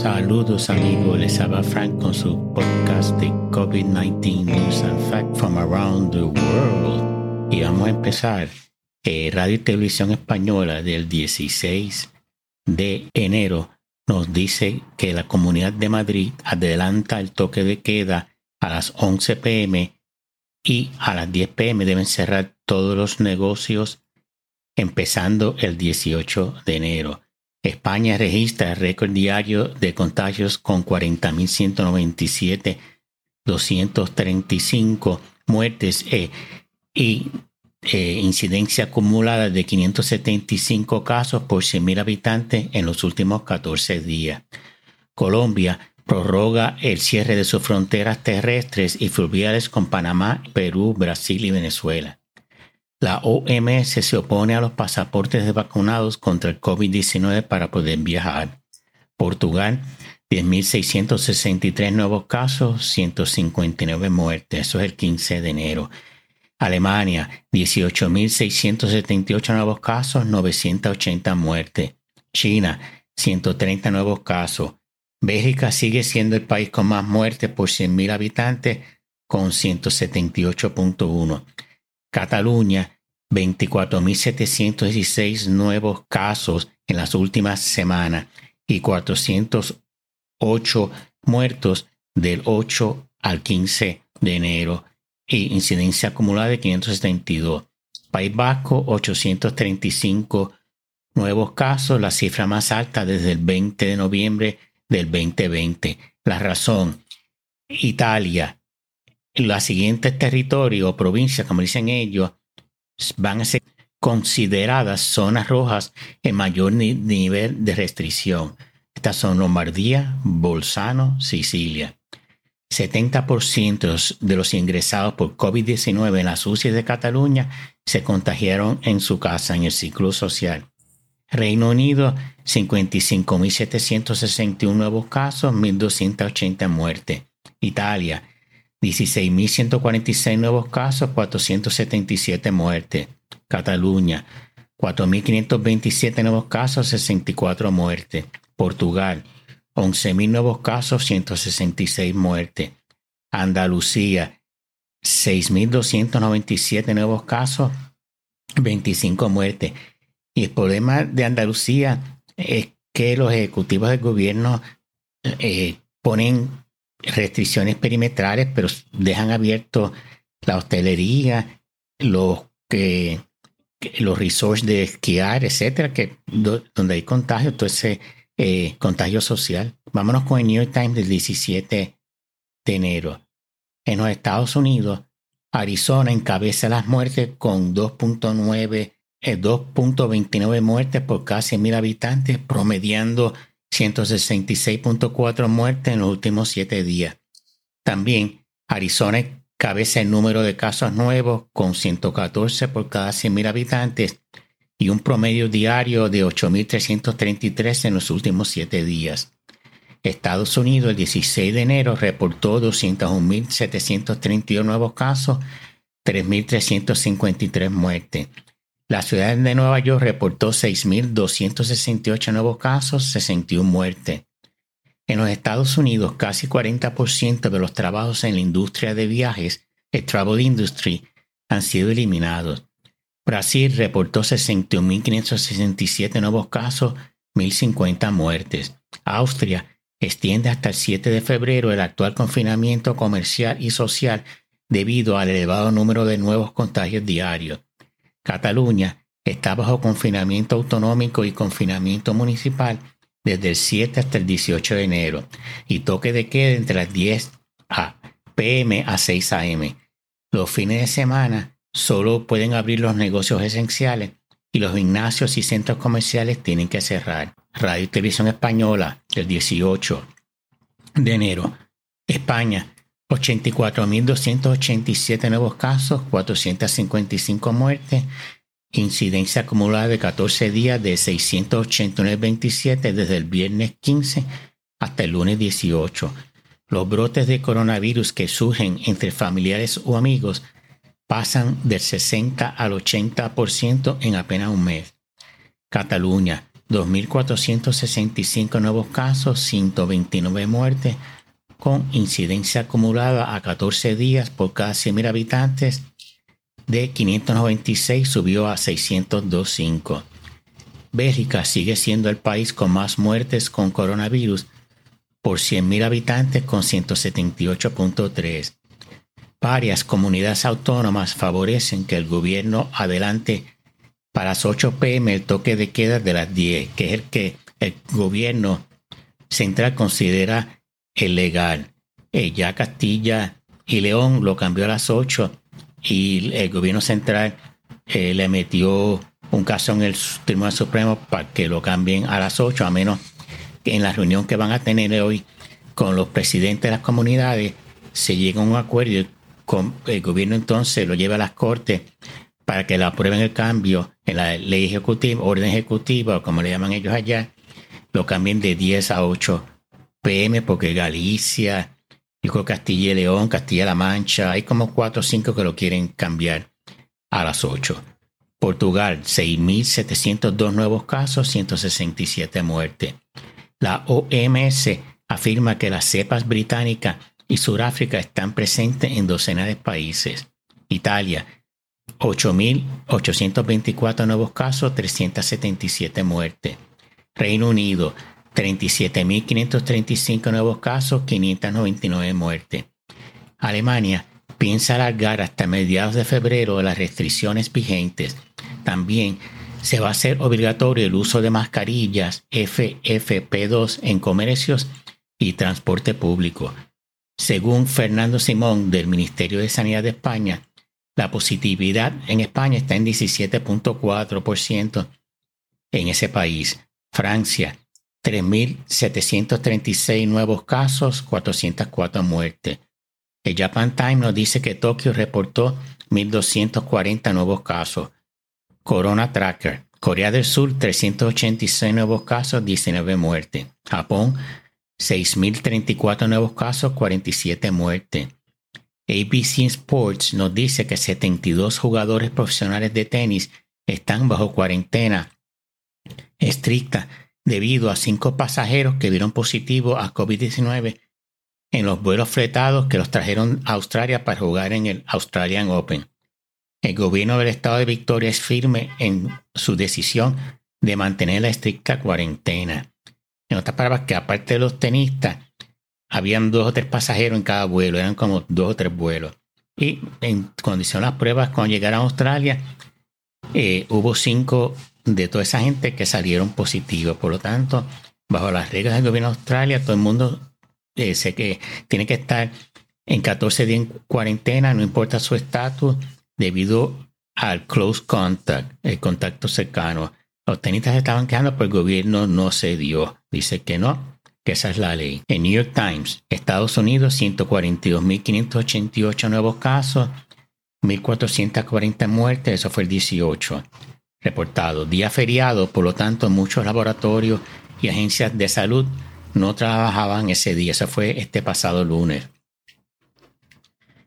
Saludos amigos, les habla Frank con su podcast de COVID-19 News and Facts from Around the World. Y vamos a empezar. Eh, Radio y Televisión Española del 16 de enero nos dice que la Comunidad de Madrid adelanta el toque de queda a las 11 pm y a las 10 pm deben cerrar todos los negocios empezando el 18 de enero. España registra el récord diario de contagios con 40.197, 235 muertes eh, y eh, incidencia acumulada de 575 casos por 100.000 habitantes en los últimos 14 días. Colombia prorroga el cierre de sus fronteras terrestres y fluviales con Panamá, Perú, Brasil y Venezuela. La OMS se opone a los pasaportes de vacunados contra el COVID-19 para poder viajar. Portugal, 10.663 nuevos casos, 159 muertes. Eso es el 15 de enero. Alemania, 18.678 nuevos casos, 980 muertes. China, 130 nuevos casos. Bélgica sigue siendo el país con más muertes por 100.000 habitantes, con 178.1. Cataluña, 24.716 nuevos casos en las últimas semanas y 408 muertos del 8 al 15 de enero y incidencia acumulada de 572. País Vasco, 835 nuevos casos, la cifra más alta desde el 20 de noviembre del 2020. La razón, Italia, los siguientes territorios o provincias, como dicen ellos, van a ser consideradas zonas rojas en mayor nivel de restricción. Estas son Lombardía, Bolzano, Sicilia. 70% de los ingresados por COVID-19 en las UCI de Cataluña se contagiaron en su casa en el ciclo social. Reino Unido, 55.761 nuevos casos, 1.280 muertes. Italia, 16.146 nuevos casos, 477 muertes. Cataluña, 4.527 nuevos casos, 64 muertes. Portugal, 11.000 nuevos casos, 166 muertes. Andalucía, 6.297 nuevos casos, 25 muertes. Y el problema de Andalucía es que los ejecutivos del gobierno eh, ponen restricciones perimetrales, pero dejan abierto la hostelería, los que los resorts de esquiar, etcétera, que donde hay contagio, ese eh, contagio social. Vámonos con el New York Times del 17 de enero. En los Estados Unidos, Arizona encabeza las muertes con 2.9, 2.29 eh, muertes por casi mil habitantes, promediando 166.4 muertes en los últimos siete días. También Arizona cabeza el número de casos nuevos con 114 por cada 100.000 habitantes y un promedio diario de 8.333 en los últimos siete días. Estados Unidos el 16 de enero reportó 201.731 nuevos casos, 3.353 muertes. La ciudad de Nueva York reportó 6.268 nuevos casos, 61 muertes. En los Estados Unidos, casi 40% de los trabajos en la industria de viajes, el travel industry, han sido eliminados. Brasil reportó 61.567 nuevos casos, 1.050 muertes. Austria extiende hasta el 7 de febrero el actual confinamiento comercial y social debido al elevado número de nuevos contagios diarios. Cataluña está bajo confinamiento autonómico y confinamiento municipal desde el 7 hasta el 18 de enero y toque de queda entre las 10 a pm a 6 am. Los fines de semana solo pueden abrir los negocios esenciales y los gimnasios y centros comerciales tienen que cerrar. Radio y Televisión Española el 18 de enero. España, 84.287 nuevos casos, 455 muertes, incidencia acumulada de 14 días de 689.27 desde el viernes 15 hasta el lunes 18. Los brotes de coronavirus que surgen entre familiares o amigos pasan del 60 al 80% en apenas un mes. Cataluña, 2.465 nuevos casos, 129 muertes, con incidencia acumulada a 14 días por cada 100.000 habitantes de 596 subió a 602.5. Bélgica sigue siendo el país con más muertes con coronavirus por 100.000 habitantes con 178.3. Varias comunidades autónomas favorecen que el gobierno adelante para las 8 pm el toque de queda de las 10, que es el que el gobierno central considera ilegal. Eh, ya Castilla y León lo cambió a las 8 y el gobierno central eh, le metió un caso en el Tribunal Supremo para que lo cambien a las 8, a menos que en la reunión que van a tener hoy con los presidentes de las comunidades se llegue a un acuerdo y el gobierno entonces lo lleva a las cortes para que la aprueben el cambio en la ley ejecutiva, orden ejecutiva, o como le llaman ellos allá, lo cambien de 10 a 8 pm, porque Galicia, yo Castilla y León, Castilla-La Mancha, hay como 4 o 5 que lo quieren cambiar a las 8. Portugal, 6.702 nuevos casos, 167 muertes. La OMS afirma que las cepas británicas y Sudáfrica están presentes en docenas de países. Italia, 8.824 nuevos casos, 377 muertes. Reino Unido, 37.535 nuevos casos, 599 muertes. Alemania piensa alargar hasta mediados de febrero las restricciones vigentes. También se va a hacer obligatorio el uso de mascarillas FFP2 en comercios y transporte público. Según Fernando Simón del Ministerio de Sanidad de España, la positividad en España está en 17.4% en ese país. Francia, 3.736 nuevos casos, 404 muertes. El Japan Times nos dice que Tokio reportó 1.240 nuevos casos. Corona Tracker. Corea del Sur, 386 nuevos casos, 19 muertes. Japón, 6.034 nuevos casos, 47 muertes. ABC Sports nos dice que 72 jugadores profesionales de tenis están bajo cuarentena estricta debido a cinco pasajeros que dieron positivo a COVID-19 en los vuelos fletados que los trajeron a Australia para jugar en el Australian Open. El gobierno del estado de Victoria es firme en su decisión de mantener la estricta cuarentena. En otras palabras, que aparte de los tenistas, habían dos o tres pasajeros en cada vuelo, eran como dos o tres vuelos. Y en condición las pruebas, cuando llegaron a Australia, eh, hubo cinco de toda esa gente que salieron positivos. Por lo tanto, bajo las reglas del gobierno de Australia, todo el mundo eh, sé que tiene que estar en 14 días en cuarentena, no importa su estatus, debido al close contact, el contacto cercano. Los tenistas estaban quedando, pero el gobierno no se dio. Dice que no, que esa es la ley. En New York Times, Estados Unidos, 142.588 nuevos casos, 1.440 muertes, eso fue el 18 reportado. Día feriado, por lo tanto, muchos laboratorios y agencias de salud no trabajaban ese día. Eso fue este pasado lunes.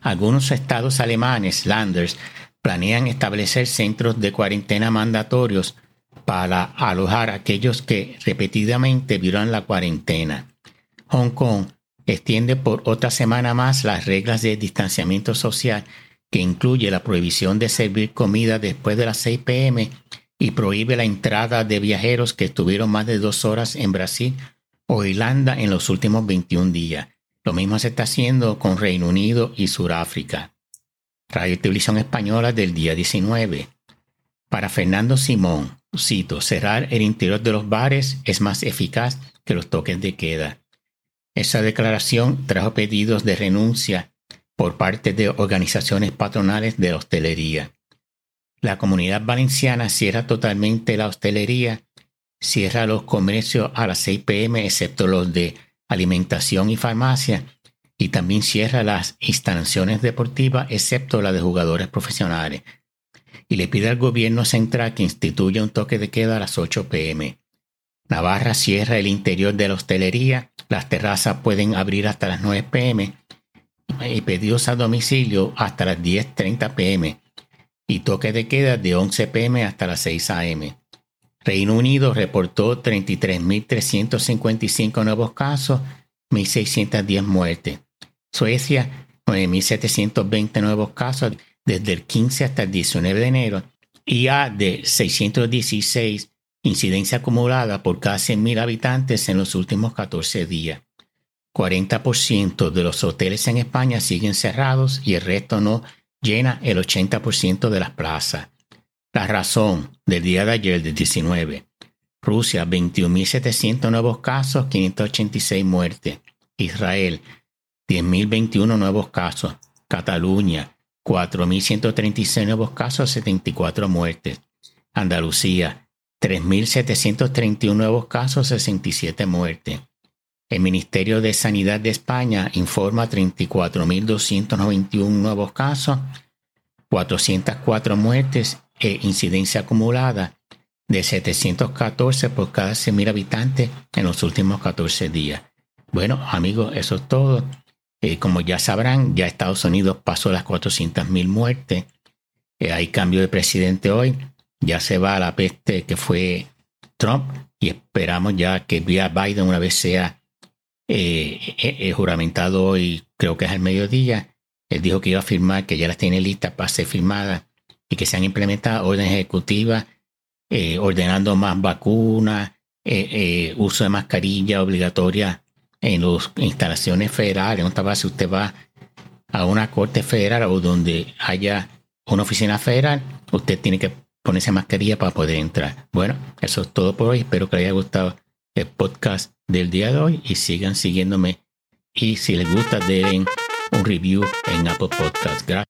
Algunos estados alemanes, Landers, planean establecer centros de cuarentena mandatorios para alojar a aquellos que repetidamente violan la cuarentena. Hong Kong extiende por otra semana más las reglas de distanciamiento social que incluye la prohibición de servir comida después de las 6 pm y prohíbe la entrada de viajeros que estuvieron más de dos horas en Brasil o Irlanda en los últimos 21 días. Lo mismo se está haciendo con Reino Unido y Sudáfrica. Radio Televisión Española del día 19. Para Fernando Simón, cito, cerrar el interior de los bares es más eficaz que los toques de queda. Esa declaración trajo pedidos de renuncia por parte de organizaciones patronales de hostelería. La comunidad valenciana cierra totalmente la hostelería, cierra los comercios a las 6 pm excepto los de alimentación y farmacia y también cierra las instalaciones deportivas excepto las de jugadores profesionales y le pide al gobierno central que instituya un toque de queda a las 8 pm. Navarra cierra el interior de la hostelería, las terrazas pueden abrir hasta las 9 pm y pedidos a domicilio hasta las 10.30 pm y toque de queda de 11 pm hasta las 6 am. Reino Unido reportó 33.355 nuevos casos, 1.610 muertes. Suecia, 9.720 nuevos casos desde el 15 hasta el 19 de enero y a de 616 incidencia acumulada por cada 100.000 habitantes en los últimos 14 días. 40% de los hoteles en España siguen cerrados y el resto no llena el 80% de las plazas. La razón del día de ayer, del 19. Rusia, 21.700 nuevos casos, 586 muertes. Israel, 10.021 nuevos casos. Cataluña, 4.136 nuevos casos, 74 muertes. Andalucía, 3.731 nuevos casos, 67 muertes. El Ministerio de Sanidad de España informa 34.291 nuevos casos, 404 muertes e incidencia acumulada de 714 por cada 100.000 habitantes en los últimos 14 días. Bueno, amigos, eso es todo. Eh, como ya sabrán, ya Estados Unidos pasó las 400.000 muertes. Eh, hay cambio de presidente hoy. Ya se va la peste que fue Trump y esperamos ya que vía Biden una vez sea eh, juramentado hoy, creo que es al mediodía. Él dijo que iba a firmar, que ya las tiene listas para ser firmadas y que se han implementado órdenes ejecutivas ordenando más vacunas, uso de mascarilla obligatoria en las instalaciones federales, no si usted va a una corte federal o donde haya una oficina federal, usted tiene que ponerse mascarilla para poder entrar. Bueno, eso es todo por hoy. Espero que les haya gustado el podcast del día de hoy y sigan siguiéndome. Y si les gusta, den un review en Apple Podcasts. Gracias.